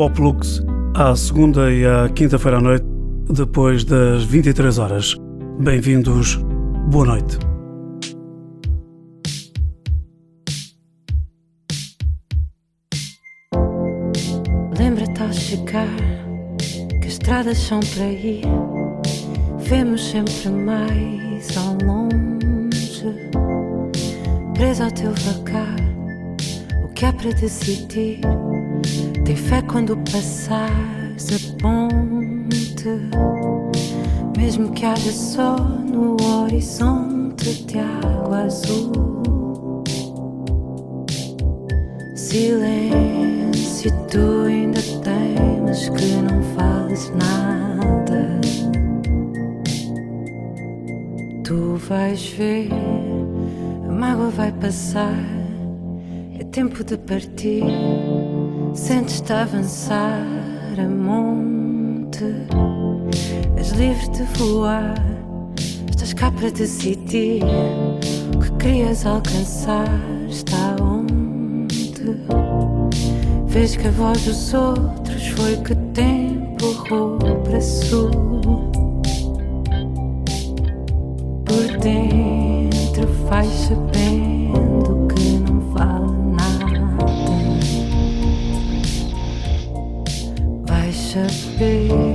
Pop Lux à segunda e à quinta-feira à noite, depois das 23 horas. Bem-vindos, boa noite. Lembra-te ao chegar que as estradas são para ir, vemos sempre mais ao longe, preso ao teu vagar, o que há para decidir tem fé quando passares a ponte, mesmo que haja só no horizonte de água azul. Silêncio, tu ainda temes que não fales nada. Tu vais ver, a mágoa vai passar, é tempo de partir. Sentes-te avançar a monte, és livre de voar. Estás cá para decidir o que querias alcançar. Está onde? Vês que a voz dos outros foi que te empurrou para sul. Por dentro faz sabendo saber,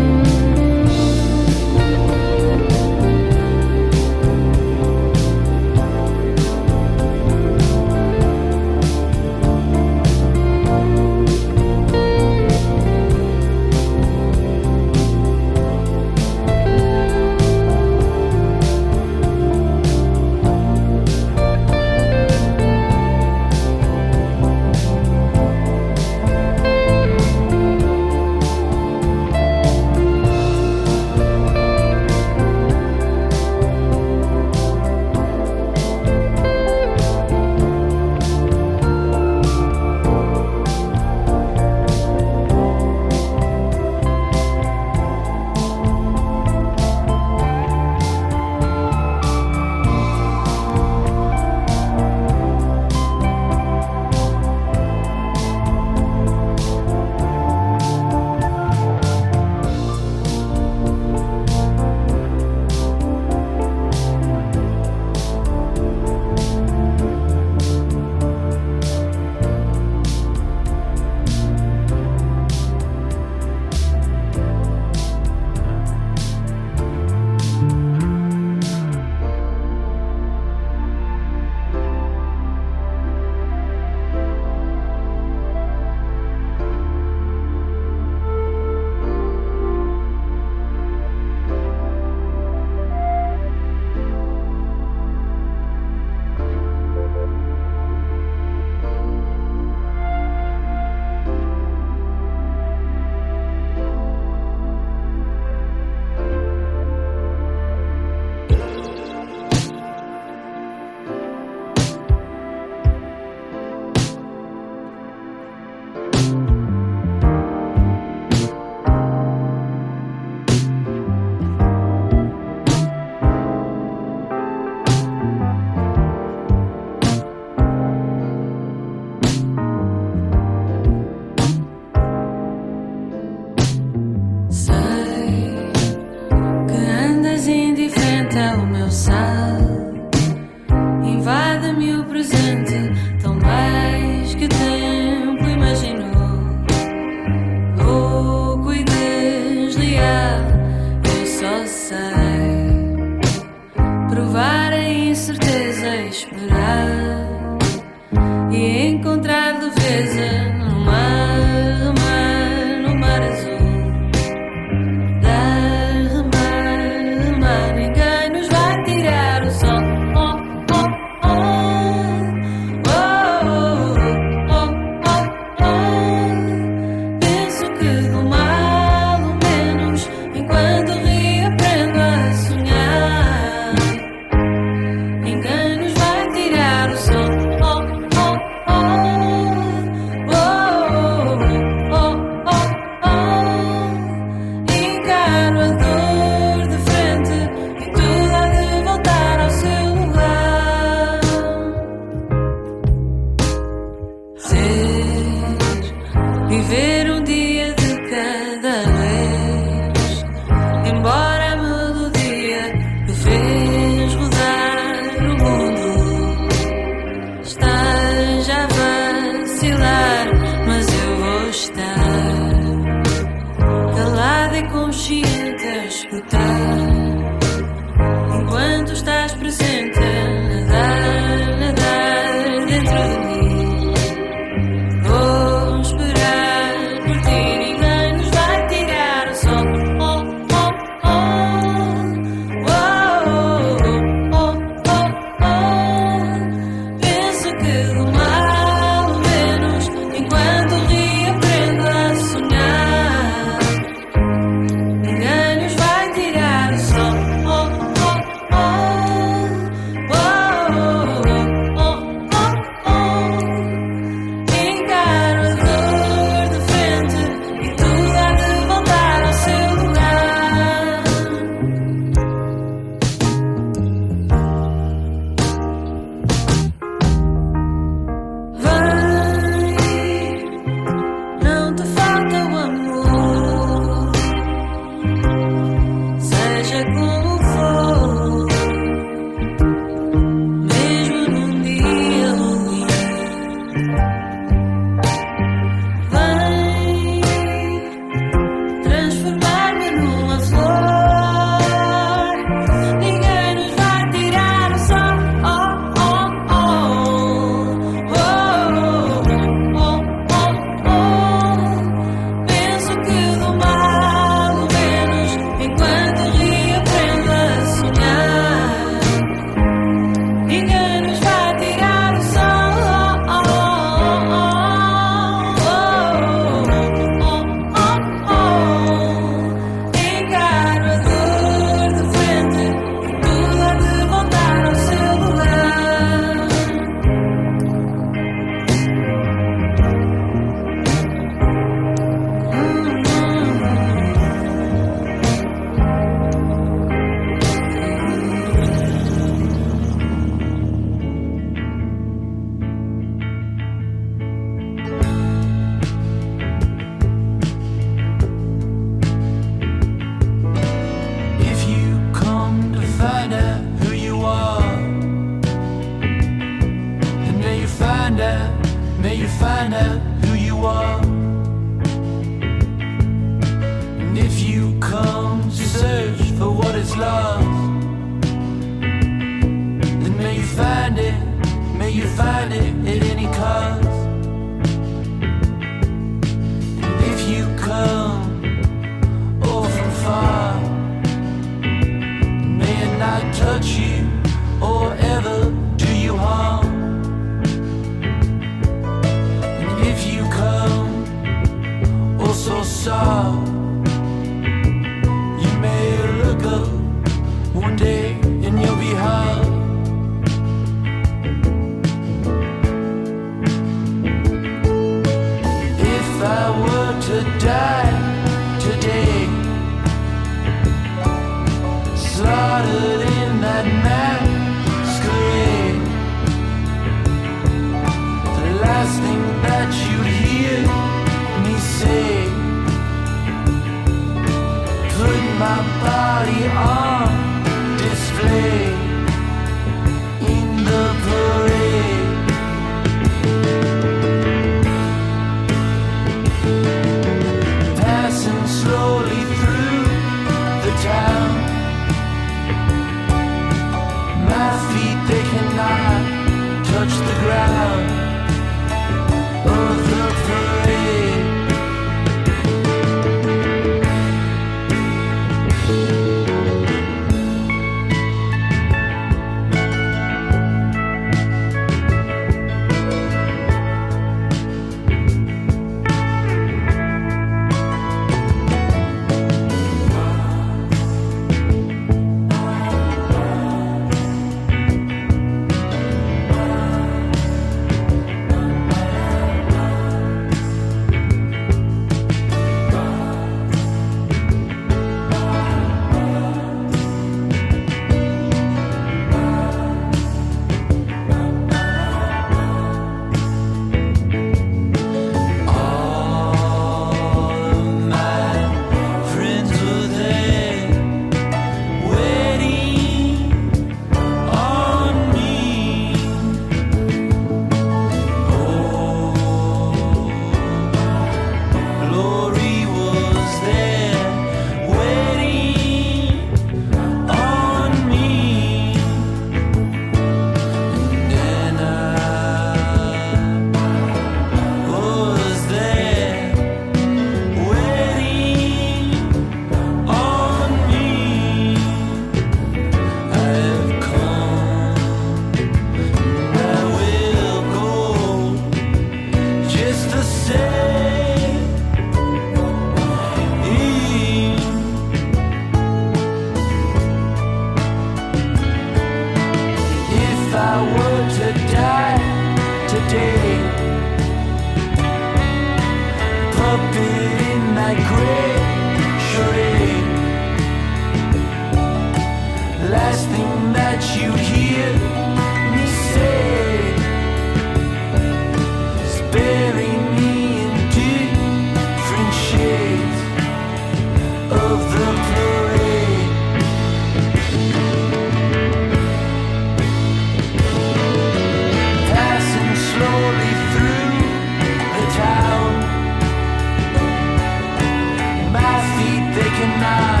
and I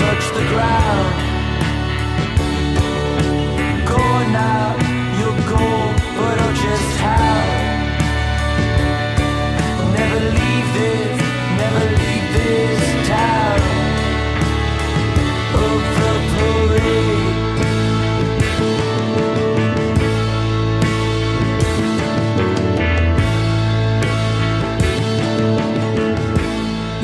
touch the ground. Go now.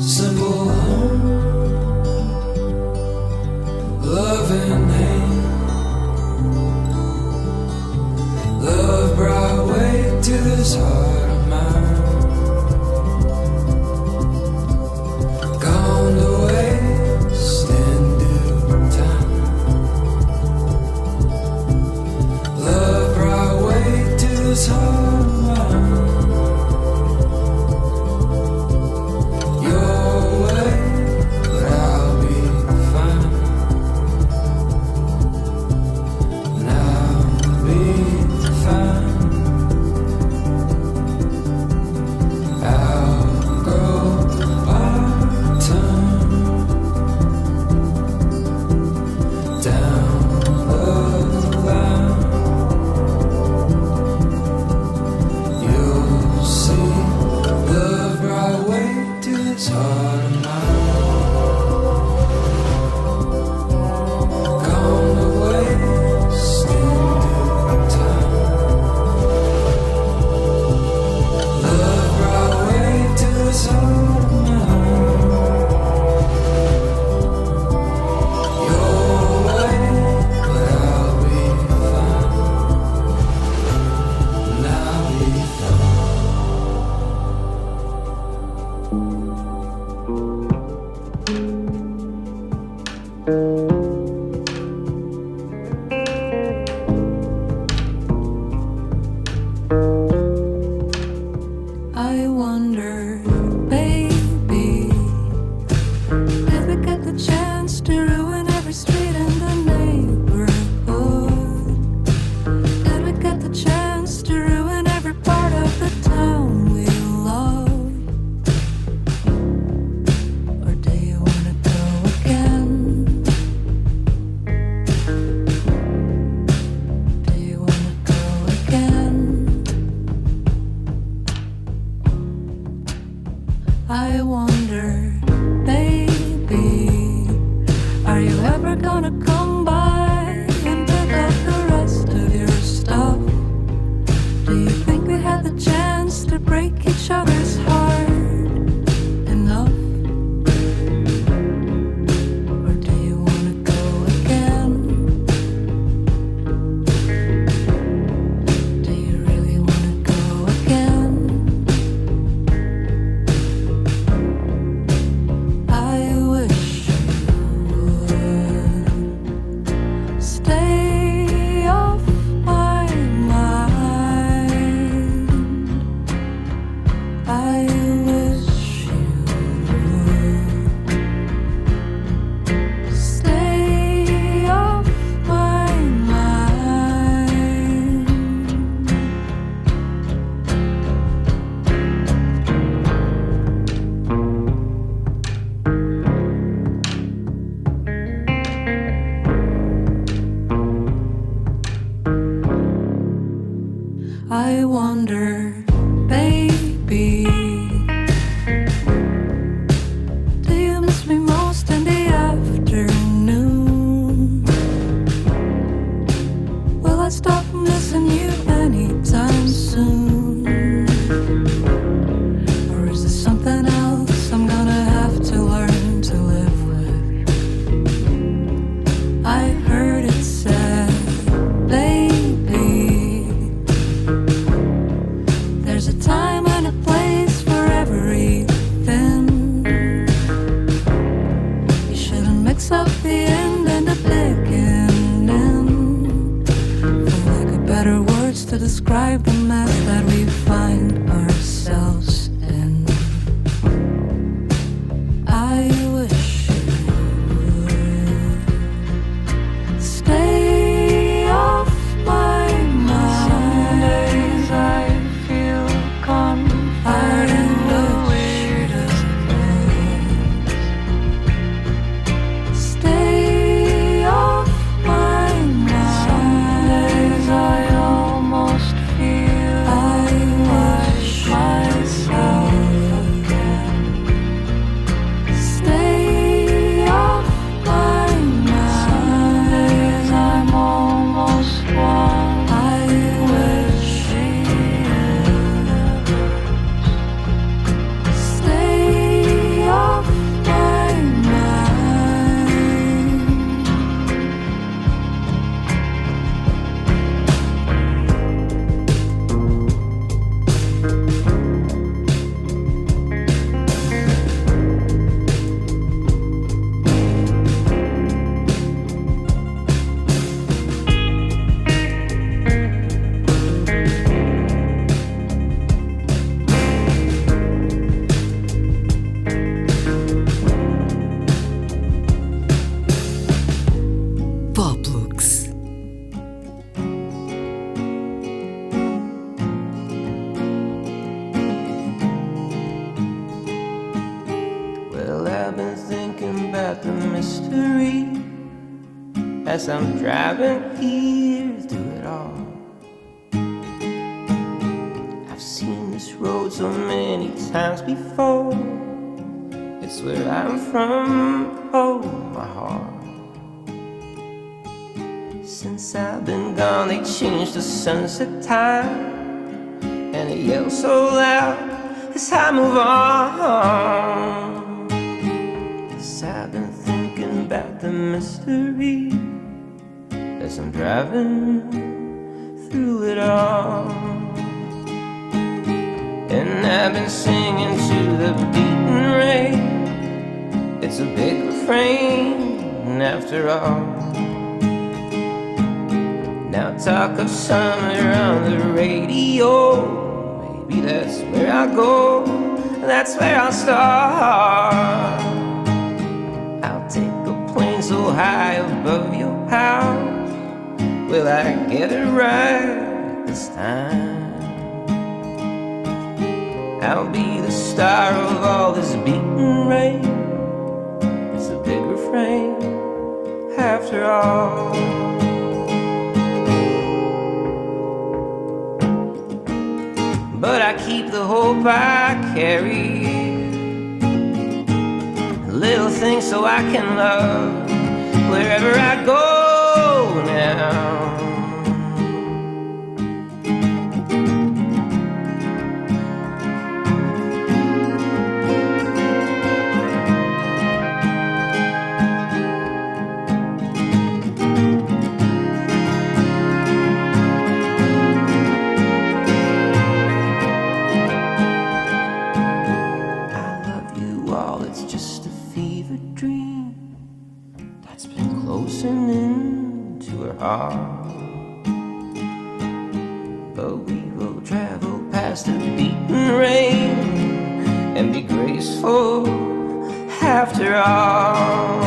some more. Sunset time. And it yells so loud as I move on. Yes, I've been thinking about the mystery as I'm driving through it all. And I've been singing to the beaten rain. It's a big refrain after all. Now talk of summer on the radio. Maybe that's where I go. That's where I'll start. I'll take a plane so high above your house. Will I get it right this time? I'll be the star of all this beaten rain. It's a big refrain after all. But I keep the hope I carry. Little things so I can love wherever I go now. Into. But we will travel past the beaten rain and be graceful after all.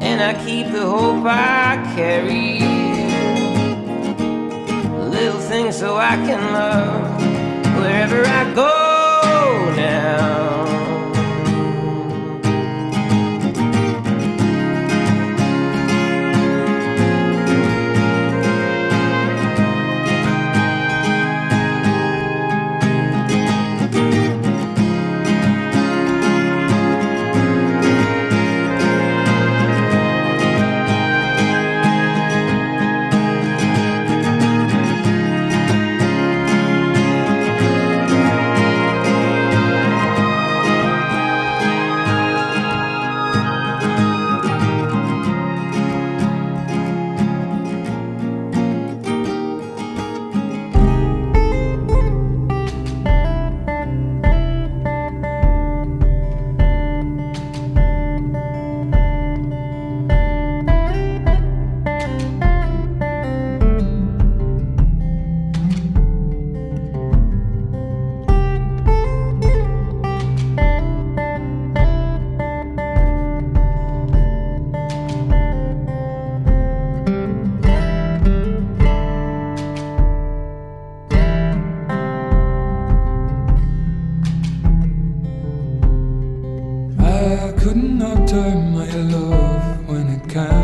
And I keep the hope I carry little things so I can love wherever I go now. couldn't not turn my love when it came.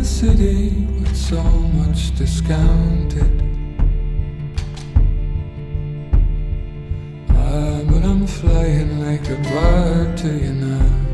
city with so much discounted. Ah, but I'm flying like a bird to you now.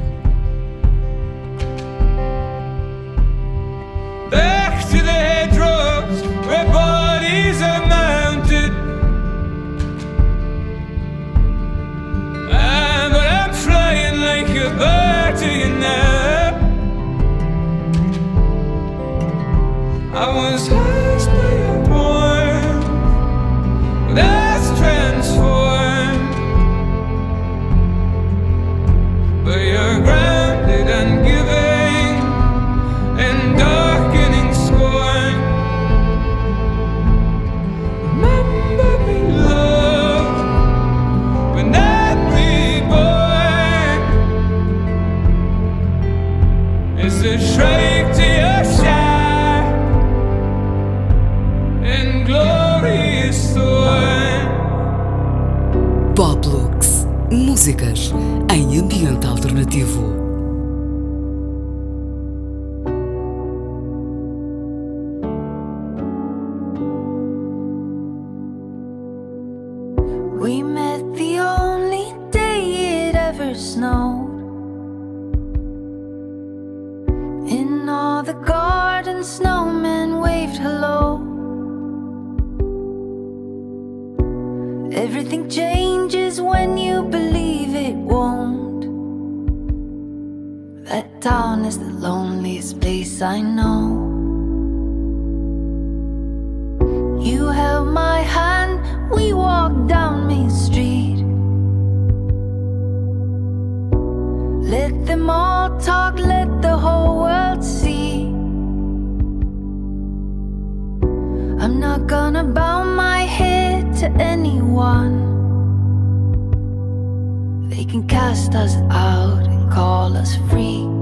I was Everything changes when you believe it won't. That town is the loneliest place I know. You held my hand, we walked down Main Street. Let them all talk, let the whole world see. I'm not gonna bow to anyone. They can cast us out and call us freaks.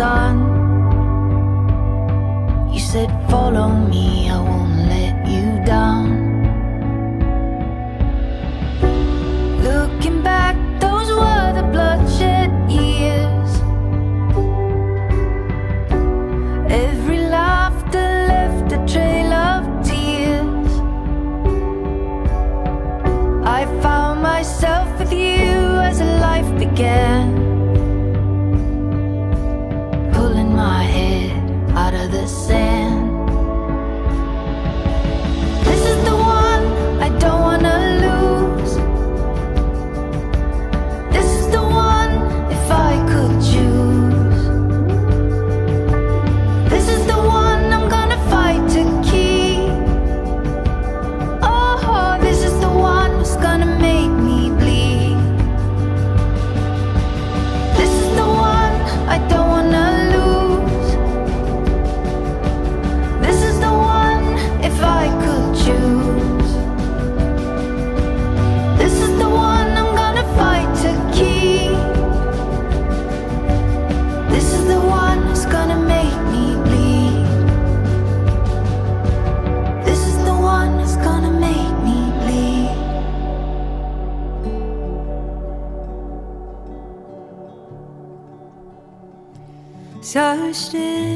Sun. You said, Follow me, So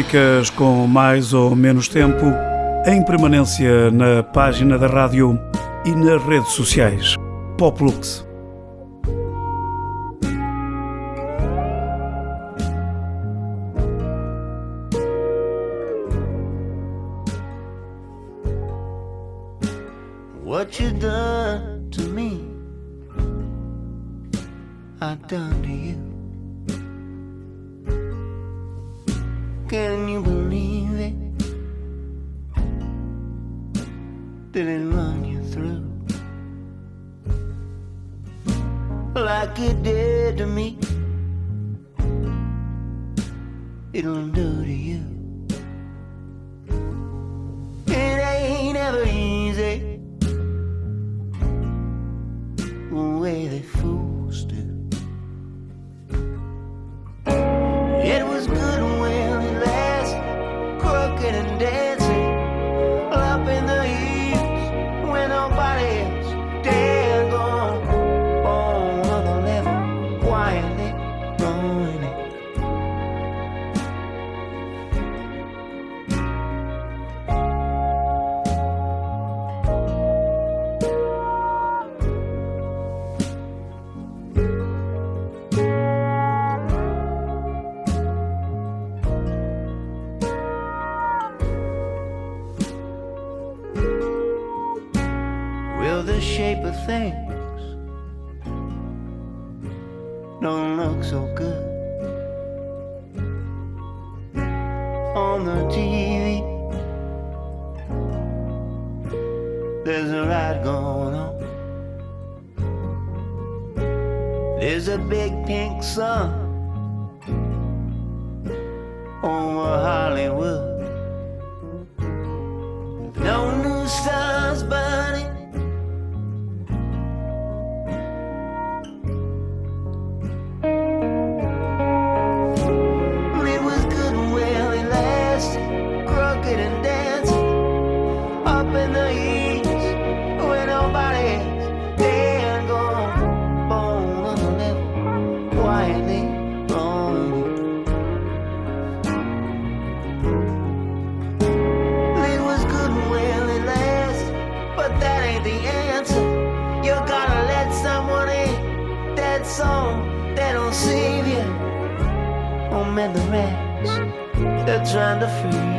músicas com mais ou menos tempo, em permanência na página da rádio e nas redes sociais. Poplux. What you done to me, I done to you. Can you believe it? Did it run you through? Like it did to me. It'll do to you. It ain't ever easy. The way they fools do. Don't look so good on the TV. There's a ride going on. There's a big pink sun over Hollywood. Trying to freeze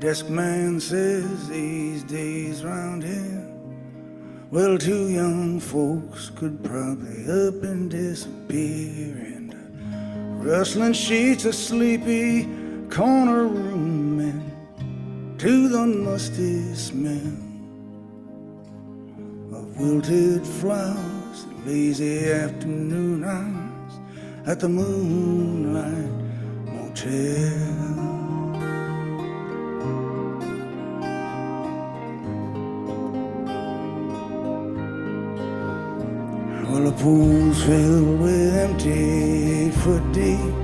desk man says these days round here, well, two young folks could probably up and disappear. And rustling sheets of sleepy corner room to the musty smell of wilted flowers and lazy afternoon hours at the Moonlight Motel. Pool's filled with empty foot deep.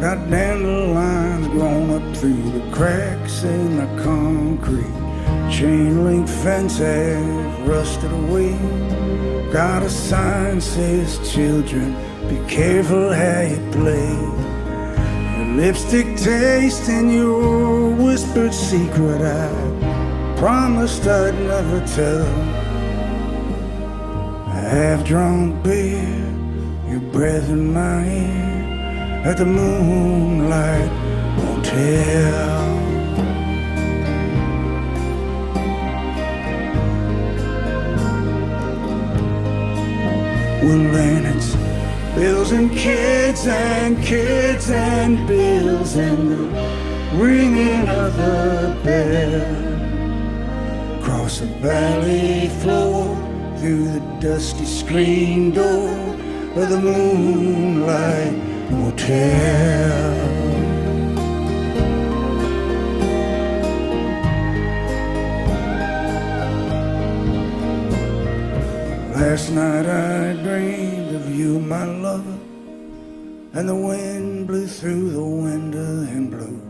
Got dandelions grown up through the cracks in the concrete. Chain link fence has rusted away. Got a sign says, Children, be careful how you play. Your lipstick taste and your whispered secret I promised I'd never tell. Half drunk beer, your breath in my ear at the Moonlight Motel. Well, it's bills and kids and kids and bills and the ringing of the bell. Across the valley floor, through the dusty screen door of the Moonlight Motel. Last night I dreamed of you, my lover, and the wind blew through the window and blew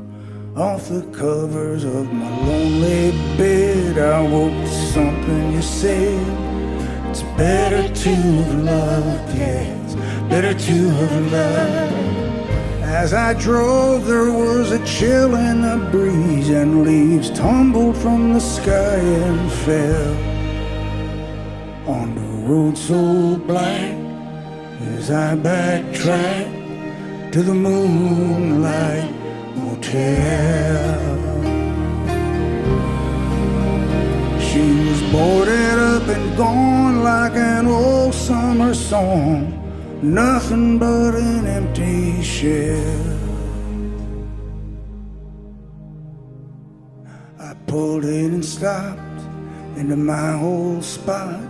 off the covers of my lonely bed. I woke to something you said. It's better to have loved, it's better to have loved As I drove, there was a chill in the breeze, and leaves tumbled from the sky and fell on the road so black. As I backtracked to the moonlight motel. Boarded up and gone like an old summer song, nothing but an empty shell. I pulled in and stopped into my old spot.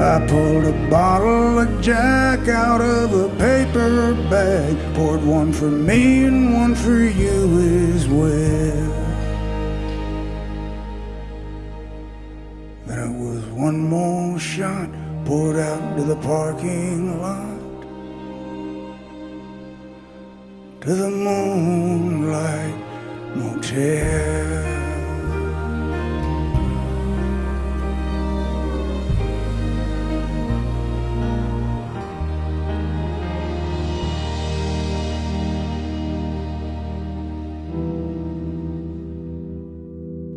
I pulled a bottle of Jack out of a paper bag, poured one for me and one for you as well. Then it was one more shot poured out to the parking lot, to the moonlight motel.